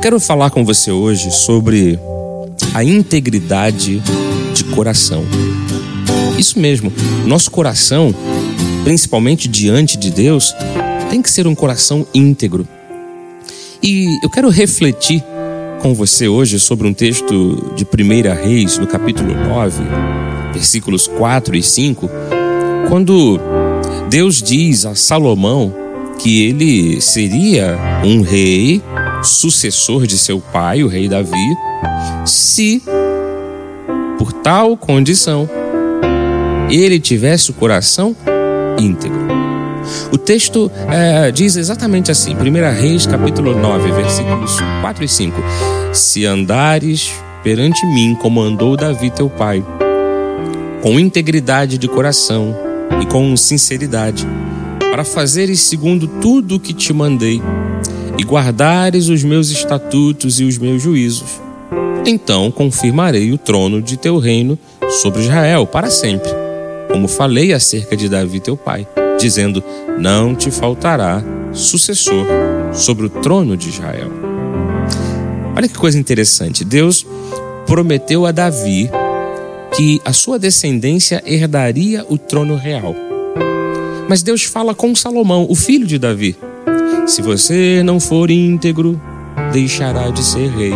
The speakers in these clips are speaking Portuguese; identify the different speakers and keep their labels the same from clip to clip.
Speaker 1: quero falar com você hoje sobre a integridade de coração. Isso mesmo, nosso coração, principalmente diante de Deus, tem que ser um coração íntegro. E eu quero refletir com você hoje sobre um texto de 1 Reis, no capítulo 9, versículos 4 e 5, quando Deus diz a Salomão que ele seria um rei, sucessor de seu pai, o rei Davi, se, por tal condição, ele tivesse o coração íntegro. O texto é, diz exatamente assim, 1 Reis, capítulo 9, versículos 4 e 5. Se andares perante mim como andou Davi teu pai, com integridade de coração e com sinceridade, para fazeres segundo tudo o que te mandei, e guardares os meus estatutos e os meus juízos, então confirmarei o trono de teu reino sobre Israel para sempre, como falei acerca de Davi teu pai, dizendo: Não te faltará sucessor sobre o trono de Israel. Olha que coisa interessante. Deus prometeu a Davi que a sua descendência herdaria o trono real. Mas Deus fala com Salomão, o filho de Davi: Se você não for íntegro, deixará de ser rei.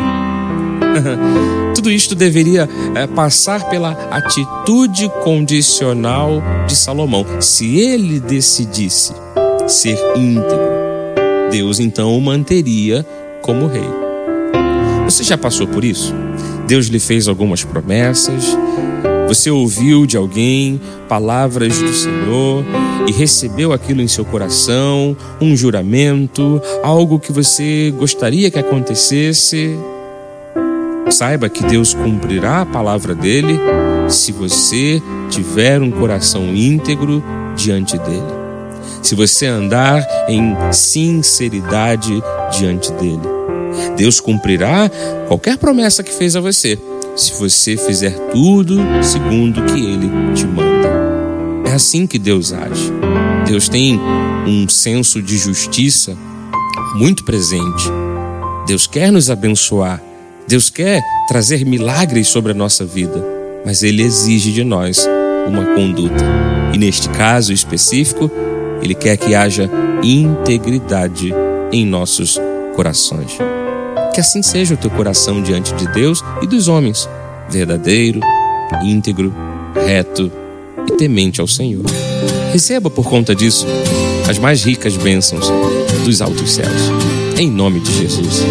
Speaker 1: Tudo isto deveria é, passar pela atitude condicional de Salomão. Se ele decidisse ser íntegro, Deus então o manteria como rei. Você já passou por isso? Deus lhe fez algumas promessas, você ouviu de alguém palavras do Senhor e recebeu aquilo em seu coração, um juramento, algo que você gostaria que acontecesse. Saiba que Deus cumprirá a palavra dele se você tiver um coração íntegro diante dele. Se você andar em sinceridade diante dele. Deus cumprirá qualquer promessa que fez a você se você fizer tudo segundo o que ele te manda. É assim que Deus age. Deus tem um senso de justiça muito presente. Deus quer nos abençoar. Deus quer trazer milagres sobre a nossa vida, mas ele exige de nós uma conduta. E neste caso específico, ele quer que haja integridade em nossos corações. Que assim seja o teu coração diante de Deus e dos homens, verdadeiro, íntegro, reto e temente ao Senhor. Receba por conta disso as mais ricas bênçãos dos altos céus. Em nome de Jesus.